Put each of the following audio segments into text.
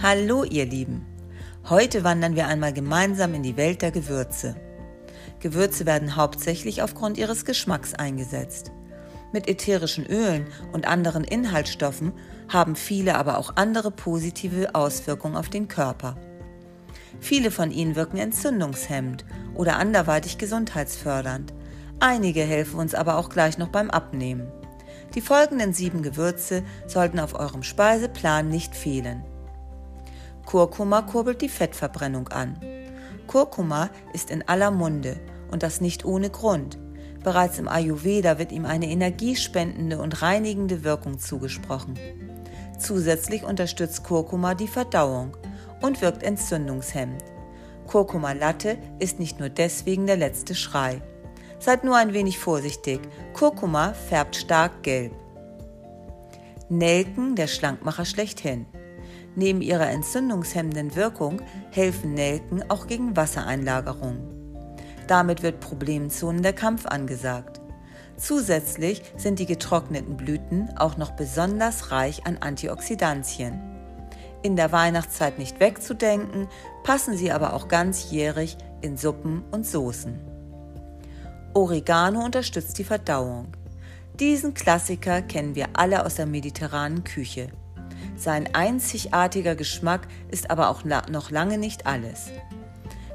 Hallo ihr Lieben. Heute wandern wir einmal gemeinsam in die Welt der Gewürze. Gewürze werden hauptsächlich aufgrund ihres Geschmacks eingesetzt. Mit ätherischen Ölen und anderen Inhaltsstoffen haben viele aber auch andere positive Auswirkungen auf den Körper. Viele von ihnen wirken entzündungshemmend oder anderweitig gesundheitsfördernd. Einige helfen uns aber auch gleich noch beim Abnehmen. Die folgenden sieben Gewürze sollten auf eurem Speiseplan nicht fehlen. Kurkuma kurbelt die Fettverbrennung an. Kurkuma ist in aller Munde und das nicht ohne Grund. Bereits im Ayurveda wird ihm eine energiespendende und reinigende Wirkung zugesprochen. Zusätzlich unterstützt Kurkuma die Verdauung und wirkt entzündungshemmend. Kurkuma Latte ist nicht nur deswegen der letzte Schrei. Seid nur ein wenig vorsichtig. Kurkuma färbt stark gelb. Nelken, der Schlankmacher schlechthin. Neben ihrer entzündungshemmenden Wirkung helfen Nelken auch gegen Wassereinlagerung. Damit wird Problemzonen der Kampf angesagt. Zusätzlich sind die getrockneten Blüten auch noch besonders reich an Antioxidantien. In der Weihnachtszeit nicht wegzudenken, passen sie aber auch ganzjährig in Suppen und Soßen. Oregano unterstützt die Verdauung. Diesen Klassiker kennen wir alle aus der mediterranen Küche. Sein einzigartiger Geschmack ist aber auch noch lange nicht alles.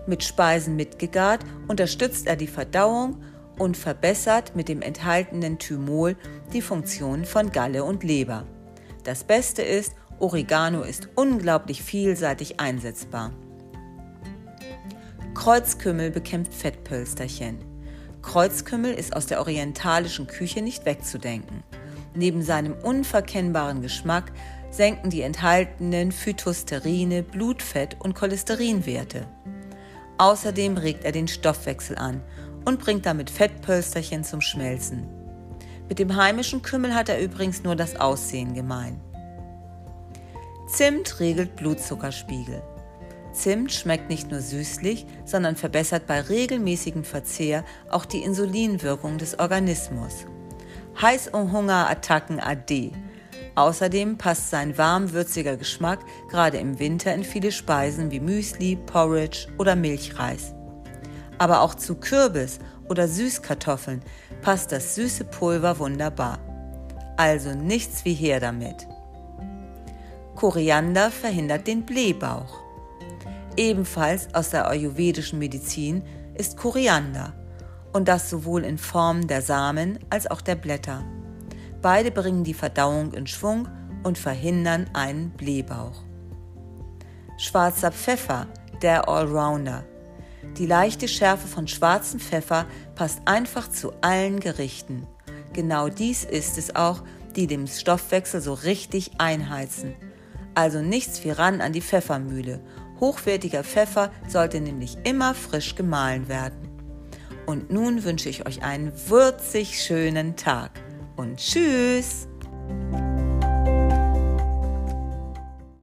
Mit Speisen mitgegart unterstützt er die Verdauung und verbessert mit dem enthaltenen Thymol die Funktionen von Galle und Leber. Das Beste ist, Oregano ist unglaublich vielseitig einsetzbar. Kreuzkümmel bekämpft Fettpölsterchen. Kreuzkümmel ist aus der orientalischen Küche nicht wegzudenken. Neben seinem unverkennbaren Geschmack senken die enthaltenen Phytosterine Blutfett- und Cholesterinwerte. Außerdem regt er den Stoffwechsel an und bringt damit Fettpölsterchen zum Schmelzen. Mit dem heimischen Kümmel hat er übrigens nur das Aussehen gemein. Zimt regelt Blutzuckerspiegel. Zimt schmeckt nicht nur süßlich, sondern verbessert bei regelmäßigem Verzehr auch die Insulinwirkung des Organismus. Heiß- und Hungerattacken AD Außerdem passt sein warmwürziger Geschmack gerade im Winter in viele Speisen wie Müsli, Porridge oder Milchreis. Aber auch zu Kürbis oder Süßkartoffeln passt das süße Pulver wunderbar. Also nichts wie her damit. Koriander verhindert den Blähbauch. Ebenfalls aus der ayurvedischen Medizin ist Koriander und das sowohl in Form der Samen als auch der Blätter. Beide bringen die Verdauung in Schwung und verhindern einen Blähbauch. Schwarzer Pfeffer, der Allrounder. Die leichte Schärfe von schwarzem Pfeffer passt einfach zu allen Gerichten. Genau dies ist es auch, die dem Stoffwechsel so richtig einheizen. Also nichts wie ran an die Pfeffermühle. Hochwertiger Pfeffer sollte nämlich immer frisch gemahlen werden. Und nun wünsche ich euch einen würzig schönen Tag und tschüss!